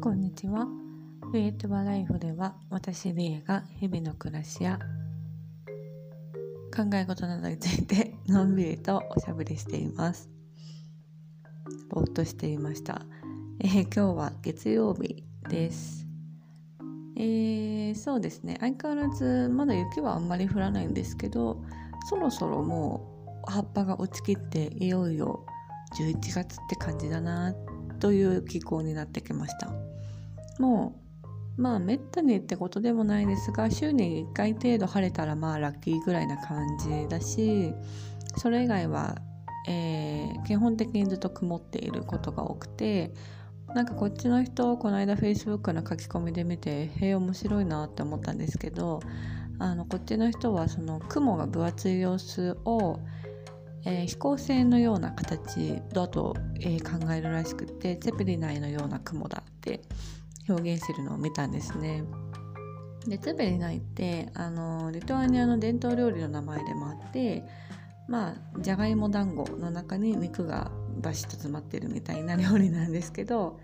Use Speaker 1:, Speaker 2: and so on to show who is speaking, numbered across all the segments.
Speaker 1: こんにちは。クリエイティブライフでは私リエが日々の暮らしや考え事などについて のんびりとおしゃべりしています。ぼーっとしていました。えー今日は月曜日です。えーそうですね。相変わらずまだ雪はあんまり降らないんですけど、そろそろもう葉っぱが落ちきっていよいよ11月って感じだなという気候になってきました。もうまあめったにってことでもないですが週に1回程度晴れたらまあラッキーぐらいな感じだしそれ以外は、えー基本的にずっと曇っていることが多くてなんかこっちの人この間 Facebook の書き込みで見てへえ面白いなって思ったんですけどあのこっちの人はその雲が分厚い様子を、えー飛行船のような形だと、えー考えるらしくてゼペリナイのような雲だって表現してるのを見たんですね。でゼペリナイってあのリトアニアの伝統料理の名前でもあってまあじゃがいも団子の中に肉がバシッと詰まってるみたいな料理なんですけど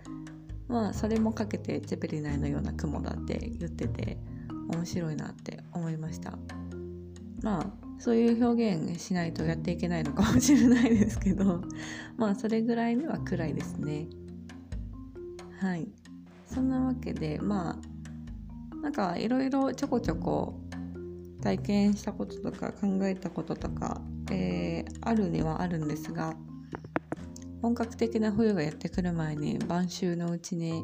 Speaker 1: まあそれもかけてゼペリナイのような雲だって言ってて面白いなって思いました。まあそういう表現しないとやっていけないのかもしれないですけどまあそれぐらいには暗いですね。はいそんなわけでまあなんかいろいろちょこちょこ体験したこととか考えたこととか、えーあるにはあるんですが本格的な冬がやってくる前に晩秋のうちに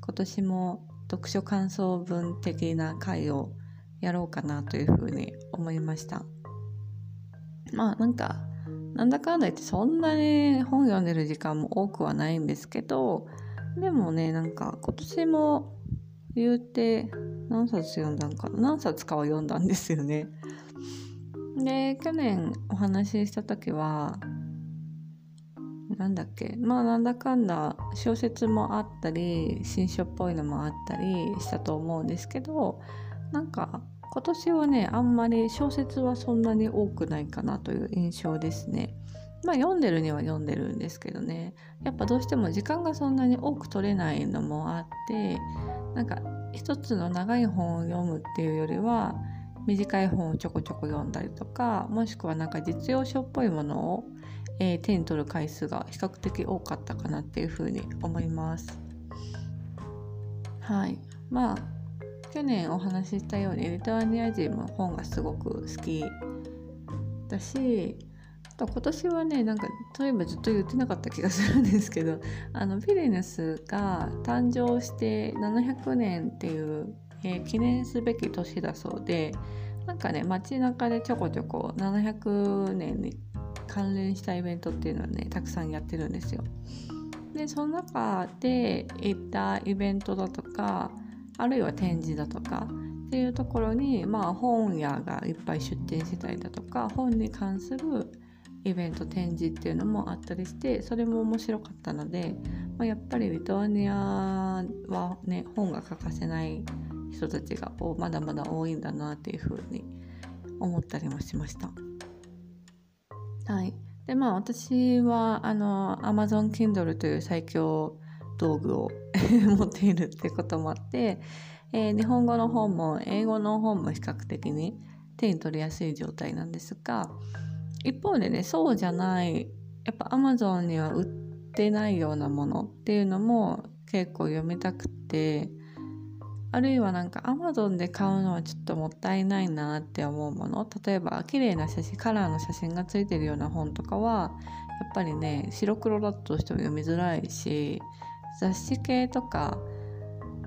Speaker 1: 今年も読書感想文的な回をやろうかなというふうに思いました。まあなんかなんだかんだ言ってそんなに本読んでる時間も多くはないんですけどでもねなんか今年も言うて何冊読んだんかな。何冊かは読んだんですよね。で去年お話しした時はなんだっけ。まあなんだかんだ小説もあったり新書っぽいのもあったりしたと思うんですけどなんか今年はねあんまり小説はそんなに多くないかなという印象ですね。まあ読んでるには読んでるんですけどねやっぱどうしても時間がそんなに多く取れないのもあってなんか一つの長い本を読むっていうよりは短い本をちょこちょこ読んだりとかもしくはなんか実用書っぽいものを、えー手に取る回数が比較的多かったかなっていうふうに思います。はいまあ去年お話ししたようにリトアニア人も本がすごく好きだしと今年はねなんかそういえばずっと言ってなかった気がするんですけど あのビリヌスが誕生して700年っていう、えー記念すべき年だそうでなんかね街中でちょこちょこ700年に関連したイベントっていうのはねたくさんやってるんですよ。でその中で行ったイベントだとかあるいは展示だとかっていうところに、まあ、本屋がいっぱい出店してたりだとか本に関するイベント展示っていうのもあったりしてそれも面白かったので、まあ、やっぱりリトアニアはね本が欠かせない人たちがまだまだ多いんだなっていうふうに思ったりもしました。はい、でまあ私はあの Amazon Kindle という最強道具を 持っているってこともあって、えー日本語の本も英語の本も比較的に手に取りやすい状態なんですが一方でねそうじゃないやっぱ Amazon には売ってないようなものっていうのも結構読みたくてあるいはなんか Amazon で買うのはちょっともったいないなって思うもの例えば綺麗な写真カラーの写真がついてるような本とかはやっぱりね白黒だとしても読みづらいし雑誌系とか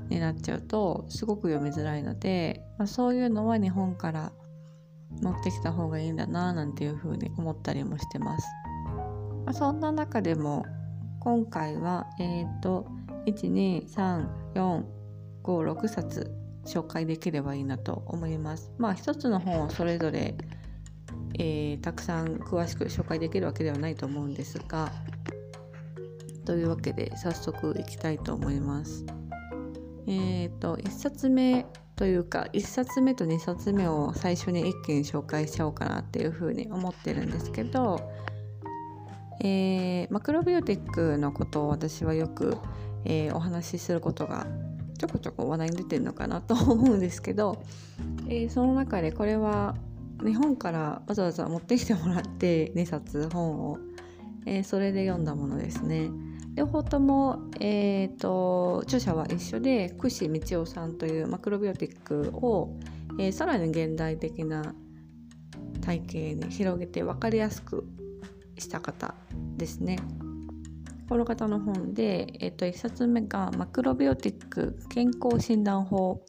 Speaker 1: になっちゃうとすごく読みづらいので、まあ、そういうのは日本から持ってきた方がいいんだななんていうふうに思ったりもしてます。まあ、そんな中でも今回はえっ、と12345冊紹介できればいいなと思います。まあ一つの本をそれぞれ、えーたくさん詳しく紹介できるわけではないと思うんですがというわけで早速いきたいと思います。えっ、と1冊目というか1冊目と2冊目を最初に一気に紹介しちゃおうかなっていうふうに思ってるんですけど、えーマクロビオティックのことを私はよく、えー、お話しすることがちょこちょこ話題に出てるのかなと思うんですけど、えー、その中でこれは日本からわざわざ持ってきてもらって2冊本を、え、それで読んだものですね。両方とも、えーと、著者は一緒で串道夫さんというマクロビオティックを、えー、さらに現代的な体系に広げて分かりやすくした方ですね。この方の本で、えー、と1冊目がマクロビオティック健康診断法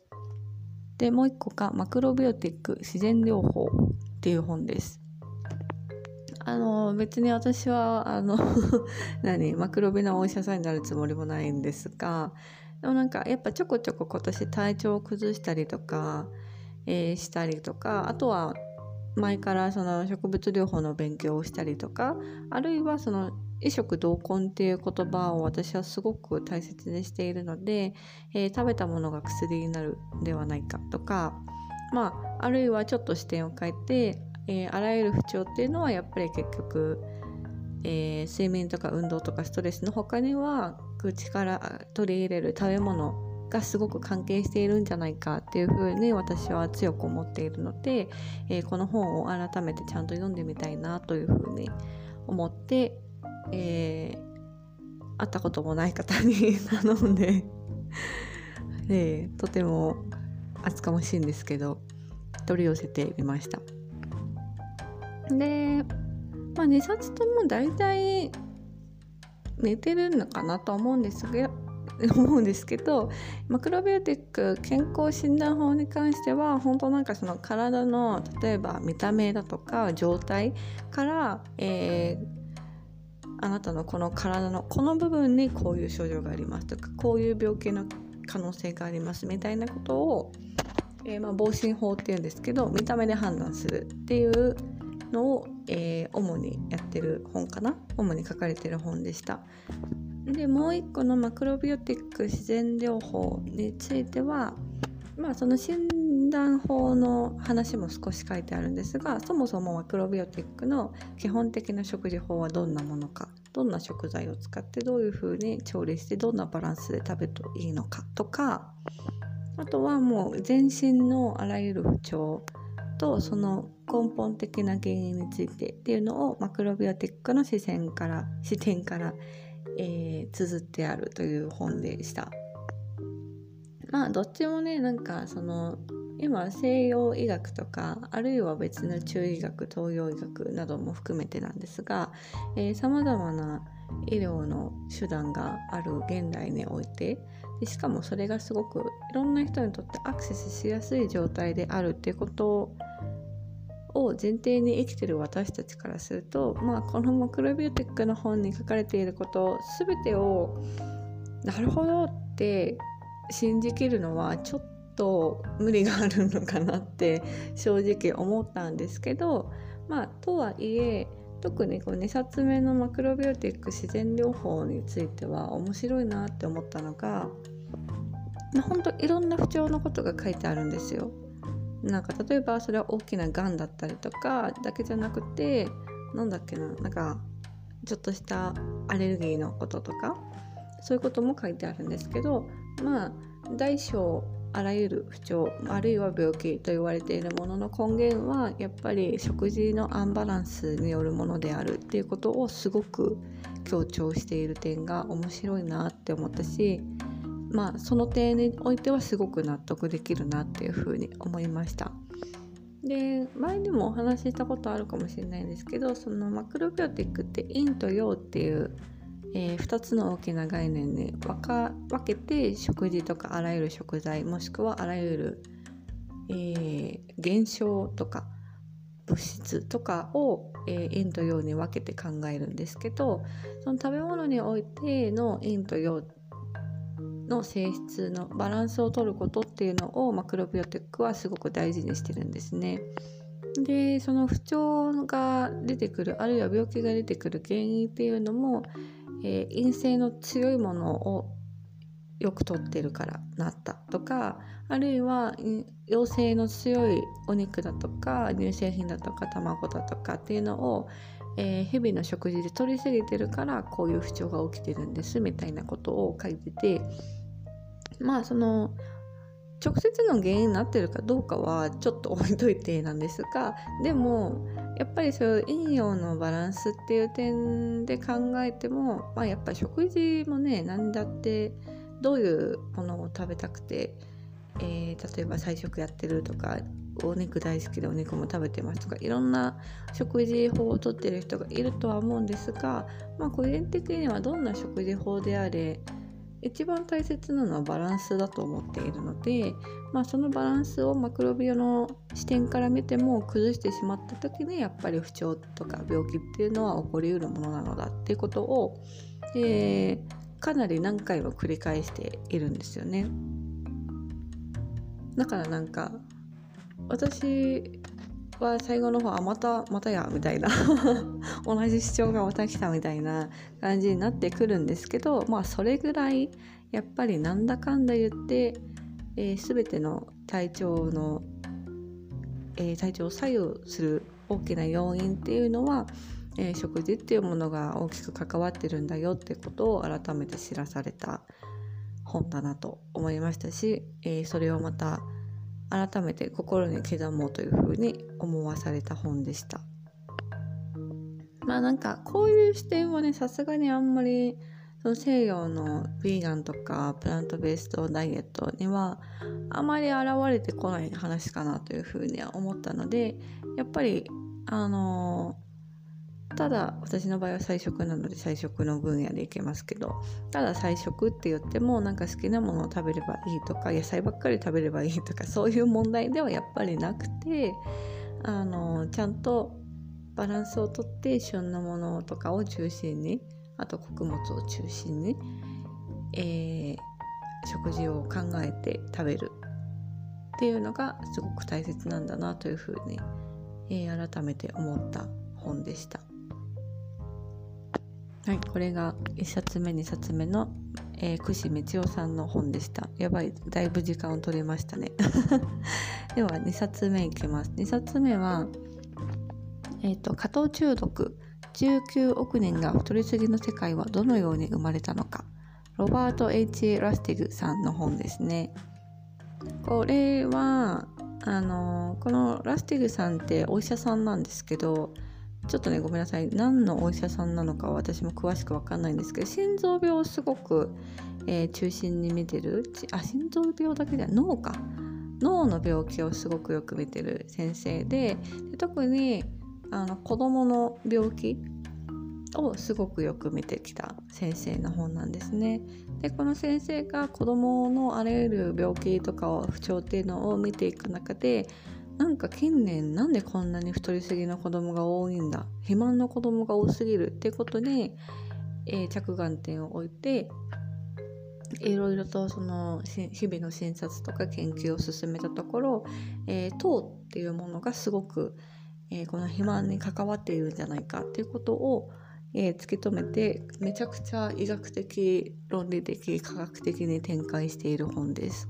Speaker 1: でもう1個がマクロビオティック自然療法っていう本です。あの別に私はあの 何マクロビのお医者さんになるつもりもないんですがでもなんかやっぱちょこちょこ今年体調を崩したりとか、えー、したりとかあとは前からその植物療法の勉強をしたりとかあるいはその医食同根っていう言葉を私はすごく大切にしているので、えー、食べたものが薬になるではないかとかまああるいはちょっと視点を変えてえー、あらゆる不調っていうのはやっぱり結局、えー、睡眠とか運動とかストレスの他には口から取り入れる食べ物がすごく関係しているんじゃないかっていうふうに私は強く思っているので、えー、この本を改めてちゃんと読んでみたいなというふうに思って、えー、会ったこともない方に頼んで えー、とても厚かましいんですけど取り寄せてみました。で、まあ、2冊とも大体寝てるのかなと思うんですが 思うんですけどマクロビオティック健康診断法に関しては本当なんかその体の例えば見た目だとか状態から、えー、あなたのこの体のこの部分にこういう症状がありますとかこういう病気の可能性がありますみたいなことを、えー、まあ、防振法っていうんですけど見た目で判断するっていうのを、えー、主にやってる本かな？主に書かれてる本でした。でもう一個のマクロビオティック自然療法についてはまあその診断法の話も少し書いてあるんですがそもそもマクロビオティックの基本的な食事法はどんなものかどんな食材を使ってどういうふうに調理してどんなバランスで食べるといいのかとかあとはもう全身のあらゆる不調とその根本的な原因についてっていうのをマクロビオティックの視線から視点から、えー、綴ってあるという本でした。まあどっちもねなんかその今西洋医学とかあるいは別の中医学東洋医学なども含めてなんですがさまざまな医療の手段がある現代においてでしかもそれがすごくいろんな人にとってアクセスしやすい状態であるっていうことを前提に生きてる私たちからすると、まあ、このマクロビューティックの本に書かれていること全てをなるほどって信じきるのはちょっと無理があるのかなって正直思ったんですけどまあとはいえ特にこう2冊目のマクロビオティック自然療法については面白いなって思ったのが本当いろんな不調のことが書いてあるんですよ。なんか例えばそれは大きながんだったりとかだけじゃなくてなんだっけななんかちょっとしたアレルギーのこととかそういうことも書いてあるんですけどまあ大小あらゆる不調あるいは病気と言われているものの根源はやっぱり食事のアンバランスによるものであるっていうことをすごく強調している点が面白いなって思ったしまあその点においてはすごく納得できるなっていうふうに思いました。で前にもお話ししたことあるかもしれないんですけどそのマクロビオティックって陰と陽っていう、えー、2つの大きな概念に分か分けて食事とかあらゆる食材もしくはあらゆる、えー、現象とか物質とかを、えー、陰と陽に分けて考えるんですけどその食べ物においての陰と陽っての性質のバランスを取ることっていうのをマクロビオティックはすごく大事にしてるんですね。でその不調が出てくるあるいは病気が出てくる原因っていうのも、えー、陰性の強いものをよく取ってるからなったとかあるいは陽性の強いお肉だとか乳製品だとか卵だとかっていうのをえー、日々の食事で取りすぎてるからこういう不調が起きてるんですみたいなことを書いててまあその直接の原因になってるかどうかはちょっと置いといてなんですがでもやっぱりそういう陰陽のバランスっていう点で考えても、まあ、やっぱり食事もね何だってどういうものを食べたくて、えー、例えば菜食やってるとかお肉大好きでお肉も食べてますとかいろんな食事法をとってる人がいるとは思うんですが、まあ、個人的にはどんな食事法であれ一番大切なのはバランスだと思っているので、まあ、そのバランスをマクロビオの視点から見ても崩してしまった時にやっぱり不調とか病気っていうのは起こりうるものなのだっていうことを、えー、かなり何回も繰り返しているんですよね。だからなんか私は最後の方あまたまたやみたいな。同じ主張がまた来たみたいな感じになってくるんですけどまあそれぐらいやっぱりなんだかんだ言って、えー、全ての体調の、えー、体調を左右する大きな要因っていうのは、えー、食事っていうものが大きく関わってるんだよってことを改めて知らされた本だなと思いましたし、えそれをまた改めて心に刻もうというふうに思わされた本でした。まあなんかこういう視点はねさすがにあんまりその西洋のヴィーガンとかプラントベースドダイエットにはあまり現れてこない話かなというふうには思ったのでやっぱりあのただ私の場合は菜食なので菜食の分野でいけますけどただ菜食って言ってもなんか好きなものを食べればいいとか野菜ばっかり食べればいいとかそういう問題ではやっぱりなくてあのちゃんとバランスをとって旬のものとかを中心にあと穀物を中心に、えー、食事を考えて食べるっていうのがすごく大切なんだなというふうに、えー、改めて思った本でした。はい、これが1冊目2冊目の、えー、串道夫さんの本でした。やばいだいぶ時間を取れましたね。では2冊目いきます。2冊目はえっ、ー、と加藤中毒。19億年が太りすぎの世界はどのように生まれたのか。ロバート H. ラスティグさんの本ですね。これはあのこのラスティグさんってお医者さんなんですけどちょっとねごめんなさい。何のお医者さんなのか私も詳しく分かんないんですけど心臓病をすごく、えー、中心に見てる。あ心臓病だけでは脳か。脳の病気をすごくよく見てる先生でで特にあの子どもの病気をすごくよく見てきた先生の本なんですね。でこの先生が子どものあらゆる病気とかを不調っていうのを見ていく中でなんか近年なんでこんなに太りすぎの子供が多いんだ？肥満の子供が多すぎるっていうことに、えー、着眼点を置いていろいろとその日々の診察とか研究を進めたところ、えー、糖っていうものがすごく、えー、この肥満に関わっているんじゃないかっていうことを、えー、突き止めてめちゃくちゃ医学的論理的科学的に展開している本です。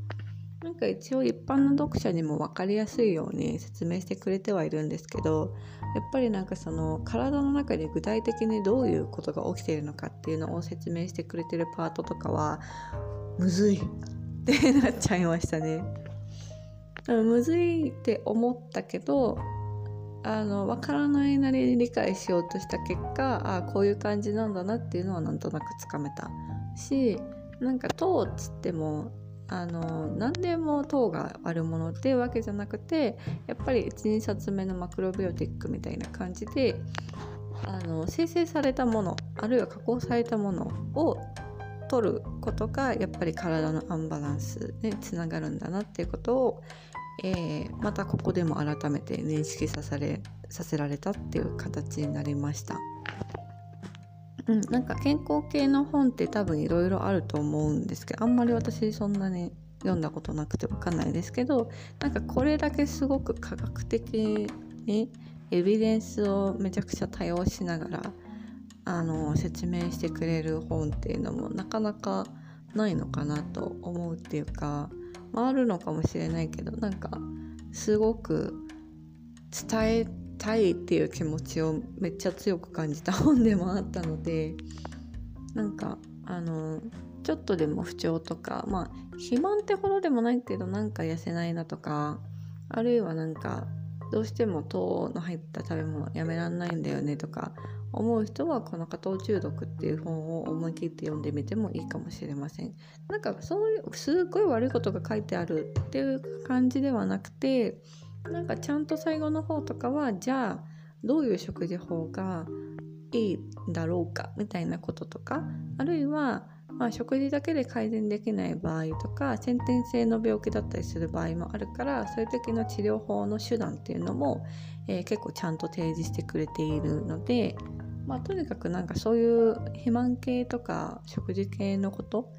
Speaker 1: なんか一応一般の読者にも分かりやすいように説明してくれてはいるんですけどやっぱりなんかその体の中に具体的にどういうことが起きているのかっていうのを説明してくれてるパートとかはむずいってなっちゃいましたね。むずいって思ったけどあの分からないなりに理解しようとした結果あこういう感じなんだなっていうのはなんとなくつかめたしなんか糖っつってもあの何でも糖があるものっていうわけじゃなくてやっぱり12冊目のマクロビオティックみたいな感じであの生成されたものあるいは加工されたものを取ることがやっぱり体のアンバランスにつながるんだなっていうことを、えー、またここでも改めて認識させれさせられたっていう形になりました。うん、なんか健康系の本って多分いろいろあると思うんですけどあんまり私そんなに読んだことなくて分かんないですけどなんかこれだけすごく科学的にエビデンスをめちゃくちゃ多用しながらあの説明してくれる本っていうのもなかなかないのかなと思うっていうか、まあ、あるのかもしれないけどなんかすごく伝えたいっていう気持ちをめっちゃ強く感じた本でもあったのでなんかあのちょっとでも不調とかまあ肥満ってほどでもないけどなんか痩せないなとかあるいはなんかどうしても糖の入った食べ物やめらんないんだよねとか思う人はこの加糖中毒っていう本を思い切って読んでみてもいいかもしれません。なんかそういうすっごい悪いことが書いてあるっていう感じではなくてなんかちゃんと最後の方とかはじゃあどういう食事法がいいだろうかみたいなこととかあるいはまあ、食事だけで改善できない場合とか先天性の病気だったりする場合もあるからそういう時の治療法の手段っていうのも、えー、結構ちゃんと提示してくれているので、まあ、とにかくなんかそういう肥満系とか食事系のこと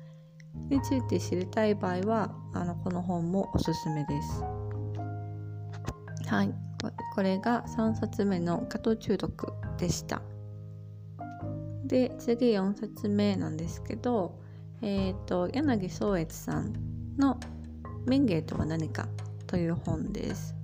Speaker 1: について知りたい場合はあのこの本もおすすめです。はい、これが3冊目の加糖中毒でした。で次4冊目なんですけど、えーと、柳宗悦さんの「民芸とは何か」という本です。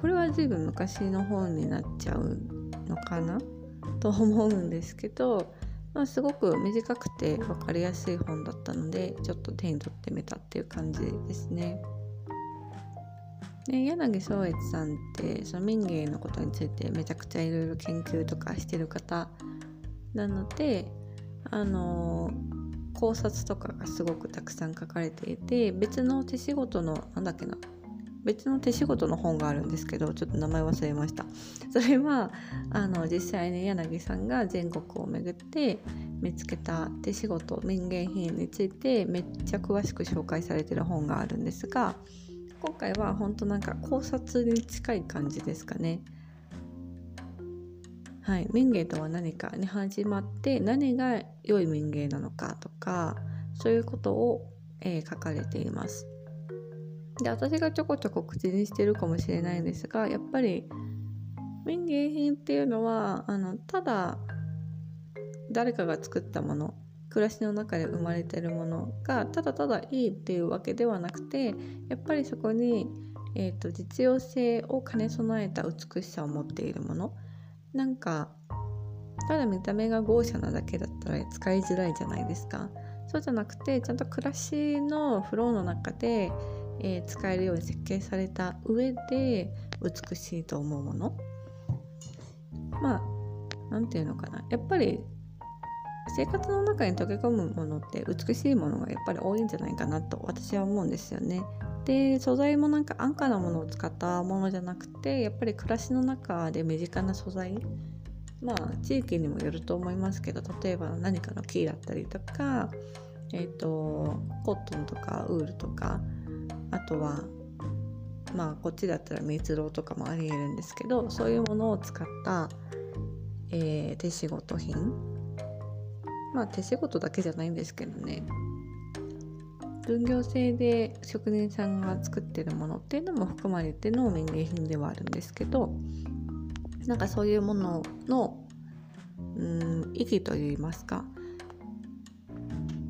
Speaker 1: これは随分昔の本になっちゃうのかな？と思うんですけど、まあ、すごく短くて分かりやすい本だったのでちょっと手に取ってみたっていう感じですね。で柳宗悦さんってその民芸のことについてめちゃくちゃいろいろ研究とかしてる方なのであの考察とかがすごくたくさん書かれていて別の手仕事のなんだっけな別の手仕事の本があるんですけどちょっと名前忘れました。それはあの実際に柳さんが全国を巡って見つけた手仕事民芸品についてめっちゃ詳しく紹介されてる本があるんですが今回は本当なんか考察に近い感じですかねはい、民芸とは何かに始まって何が良い民芸なのかとかそういうことを、えー、書かれています。で私がちょこちょこ口にしてるかもしれないんですがやっぱり民芸品っていうのはあのただ誰かが作ったもの暮らしの中で生まれてるものがただただいいっていうわけではなくてやっぱりそこに、えーと実用性を兼ね備えた美しさを持っているもの。なんかただ見た目が豪奢なだけだったら使いづらいじゃないですか。そうじゃなくてちゃんと暮らしのフローの中で、えー、使えるように設計された上で美しいと思うもの。まあ何て言うのかな。やっぱり生活の中に溶け込むものって美しいものがやっぱり多いんじゃないかなと私は思うんですよね。で素材もなんか安価なものを使ったものじゃなくてやっぱり暮らしの中で身近な素材まあ地域にもよると思いますけど例えば何かの木だったりとかえっ、ー、とコットンとかウールとかあとはまあこっちだったら蜜蝋とかもありえるんですけどそういうものを使った、えー、手仕事品まあ手仕事だけじゃないんですけどね。分業制で職人さんが作ってるものっていうのも含まれての民芸品ではあるんですけどなんかそういうもののうん意義といいますか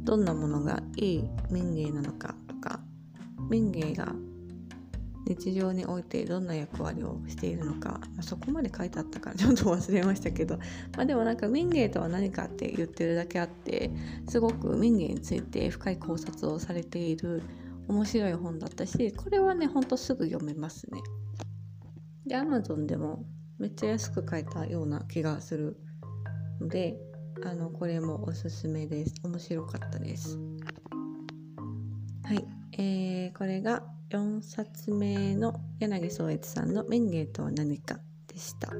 Speaker 1: どんなものがいい民芸なのかとか民芸が日常においてどんな役割をしているのか、そこまで書いてあったからちょっと忘れましたけど、まあ、でもなんか民芸とは何かって言ってるだけあってすごく民芸について深い考察をされている面白い本だったしこれはねほんとすぐ読めますね。で Amazon でもめっちゃ安く買えたような気がするのであのこれもおすすめです。面白かったです。はい、えー、これが4冊目の柳宗悦さんの「民芸とは何か」でした。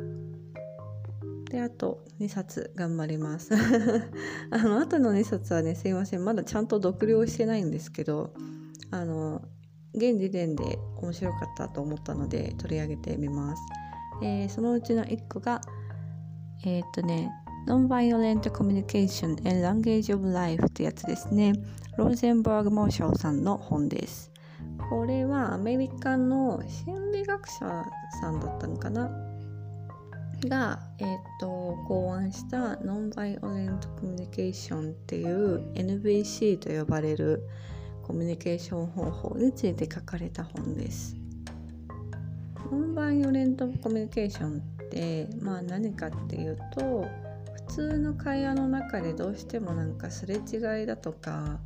Speaker 1: であと2冊頑張ります。あのあとの2冊はねすいません。まだちゃんと読了してないんですけどあの現時点で面白かったと思ったので取り上げてみます、えー、そのうちの1個がえー、っとね Non-Violent Communication and Language of Life ってやつですね。ローゼンバーグ・モーシャルさんの本です。これはアメリカの心理学者さんだったのかな？が、えーと、考案したノンバイオレントコミュニケーションっていう NVC と呼ばれるコミュニケーション方法について書かれた本です。ノンバイオレントコミュニケーションってまあ何かっていうと普通の会話の中でどうしてもなんかすれ違いだとか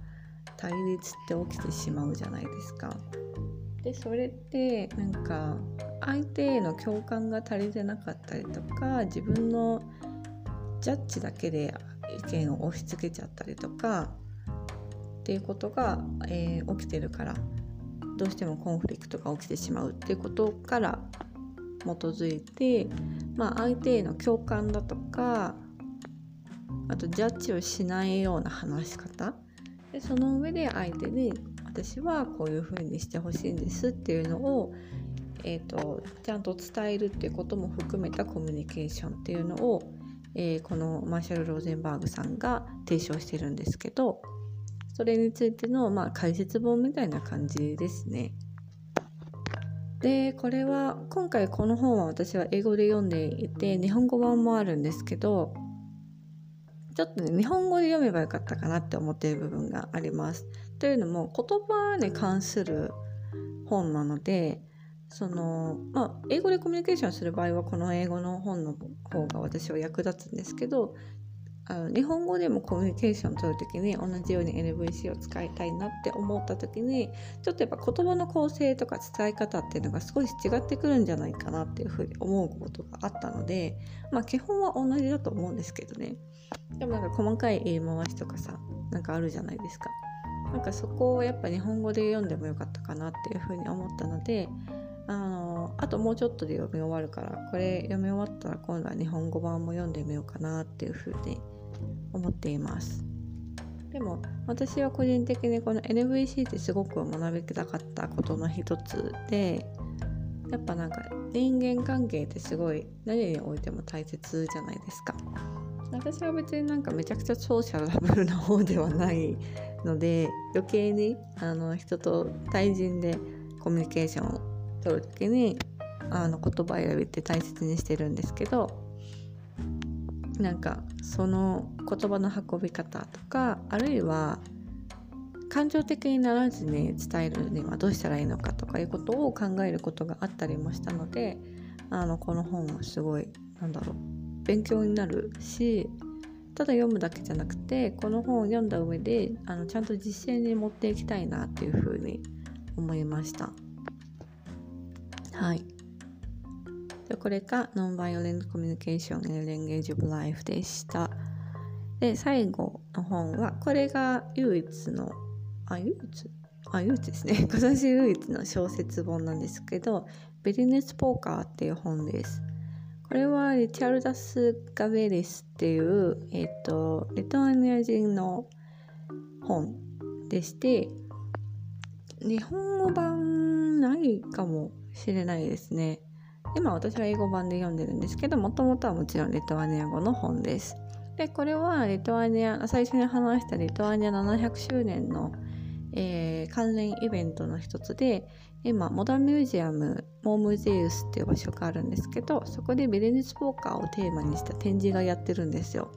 Speaker 1: 対立って起きてしまうじゃないですか。でそれってなんか相手への共感が足りてなかったりとか自分のジャッジだけで意見を押し付けちゃったりとかっていうことが、えー、起きてるからどうしてもコンフリクトが起きてしまうっていうことから基づいて、まあ、相手への共感だとかあとジャッジをしないような話し方でその上で相手に私はこういうふうにしてほしいんですっていうのを、えーと、ちゃんと伝えるっていうことも含めたコミュニケーションっていうのを、えー、このマーシャル・ローゼンバーグさんが提唱してるんですけどそれについての、まあ、解説本みたいな感じですね。でこれは今回この本は私は英語で読んでいて日本語版もあるんですけどちょっとね日本語で読めばよかったかなって思っている部分があります。というのも言葉に関する本なのでそのまあ英語でコミュニケーションする場合はこの英語の本の方が私は役立つんですけどあの日本語でもコミュニケーション取る時に同じように NVC を使いたいなって思った時にちょっとやっぱ言葉の構成とか伝え方っていうのが少し違ってくるんじゃないかなっていうふうに思うことがあったのでまあ基本は同じだと思うんですけどね。でもなんか細かい言い回しとかさなんかあるじゃないですか。なんかそこをやっぱ日本語で読んでもよかったかなっていうふうに思ったのであのあともうちょっとで読み終わるからこれ読み終わったら今度は日本語版も読んでみようかなっていうふうに思っています。でも私は個人的にこの NVC ってすごく学びたかったことの一つでやっぱなんか人間関係ってすごい何においても大切じゃないですか。私は別になんかめちゃくちゃソーシャルブルな方ではないので余計にあの人と対人でコミュニケーションを取る時にあの言葉選びって大切にしてるんですけどなんかその言葉の運び方とかあるいは感情的にならずに伝えるにはどうしたらいいのかとかいうことを考えることがあったりもしたのであのこの本はすごいなんだろう勉強になるしただ読むだけじゃなくてこの本を読んだ上であのちゃんと実践に持っていきたいなっていうふうに思いました。はい。でこれが Non-Violent Communication in Language of Life でした。で最後の本はこれが唯一のあ唯一？あ唯一ですね 今年唯一の小説本なんですけどビジネスポーカーっていう本ですこれはリチャルダス・ガベリスっていう、えっ、ー、と、リトアニア人の本でして、日本語版ないかもしれないですね。今私は英語版で読んでるんですけど、もともとはもちろんリトアニア語の本です。で、これはリトアニア、最初に話したリトアニア700周年の、えー、関連イベントの一つで、今モダンミュージアムモームゼウスっていう場所があるんですけどそこでビジネスポーカーをテーマにした展示がやってるんですよ。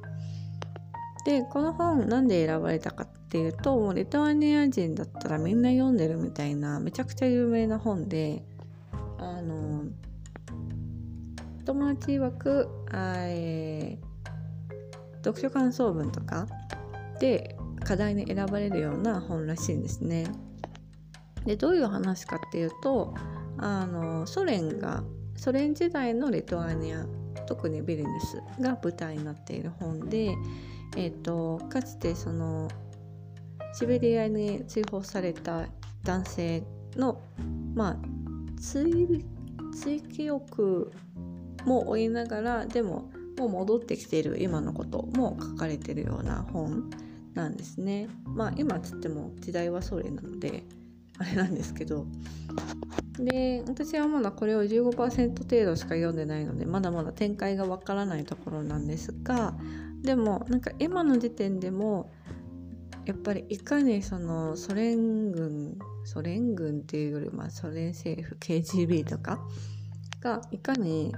Speaker 1: でこの本なんで選ばれたかっていうともうリトアニア人だったらみんな読んでるみたいなめちゃくちゃ有名な本であの友達曰くあ、えー、読書感想文とかで課題に選ばれるような本らしいんですね。でどういう話かっていうとあのソ連がソ連時代のリトアニア特にビリニュスが舞台になっている本で、えーと、かつてそのシベリアに追放された男性のまあ追追記憶も追いながらでももう戻ってきている今のことも書かれてるような本なんですね。まあ今つっても時代はソ連なのであれなんですけどで私はまだこれを15%程度しか読んでないのでまだまだ展開がわからないところなんですがでもなんか今の時点でもやっぱりいかにそのソ連軍ソ連軍っていうよりまあソ連政府 KGB とかがいかに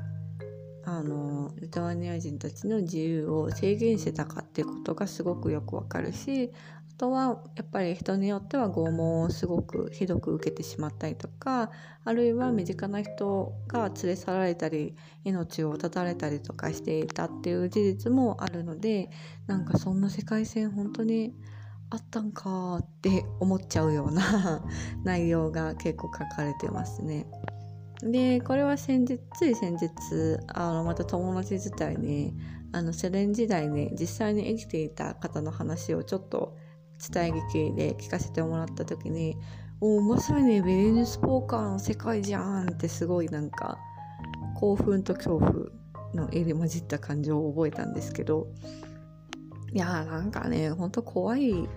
Speaker 1: あのリトアニア人たちの自由を制限してたかっていうことがすごくよくわかるしあとはやっぱり人によっては拷問をすごくひどく受けてしまったりとかあるいは身近な人が連れ去られたり命を絶たれたりとかしていたっていう事実もあるのでなんかそんな世界線本当にあったんかって思っちゃうような 内容が結構書かれてますね。でこれは先日つい先日あのまた友達自体にあのセレン時代に実際に生きていた方の話をちょっと伝え劇で聞かせてもらった時に「おまさにビリヌスポーカーの世界じゃん」ってすごいなんか興奮と恐怖の入り混じった感情を覚えたんですけどいやーなんかねほんと怖いよ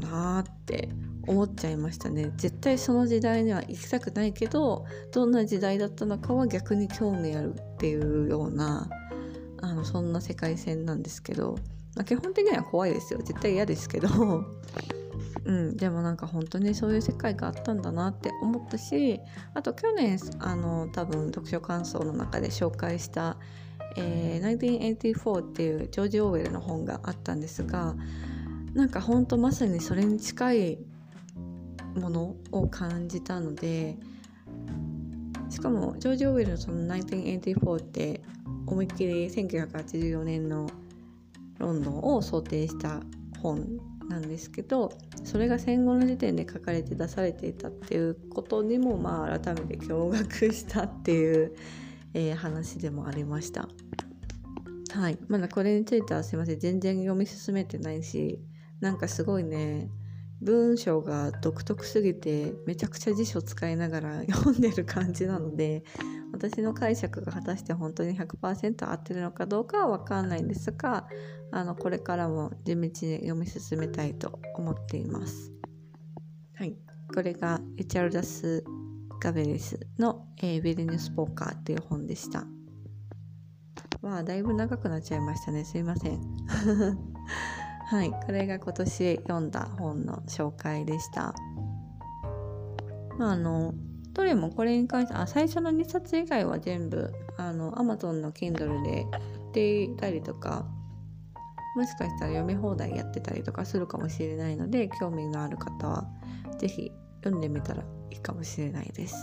Speaker 1: なーって思っちゃいましたね。絶対その時代には行きたくないけどどんな時代だったのかは逆に興味あるっていうようなあのそんな世界線なんですけどまあ、基本的には怖いですよ。絶対嫌ですけど。うん、でもなんか本当にそういう世界があったんだなって思ったしあと去年あの多分読書感想の中で紹介した「えー、1984」っていうジョージ・オーウェルの本があったんですがなんか本当まさにそれに近いものを感じたのでしかもジョージ・オーウェルのその1984って思いっきり1984年のロンドンを想定した本なんですけどそれが戦後の時点で書かれて出されていたっていうことにもまあ改めて驚愕したっていう、えー、話でもありました。はい、まだこれについてはすいません全然読み進めてないしなんかすごいね文章が独特すぎてめちゃくちゃ辞書使いながら読んでる感じなので私の解釈が果たして本当に100%合ってるのかどうかは分かんないんですがあのこれからも地道に読み進めたいと思っています。はい、これがエチャルダス・ガベレスの、えー、ビリニュス・ポーカーっていう本でした。まあだいぶ長くなっちゃいましたねすいません。はい、これが今年読んだ本の紹介でした。まあ、あのどれもこれに関してあ最初の2冊以外は全部あの Amazon の Kindle で売っていたりとかもしかしたら読み放題やってたりとかするかもしれないので興味のある方は是非読んでみたらいいかもしれないです。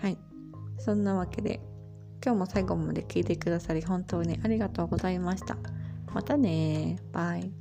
Speaker 1: はいそんなわけで今日も最後まで聞いてくださり本当にありがとうございました。またねバイ。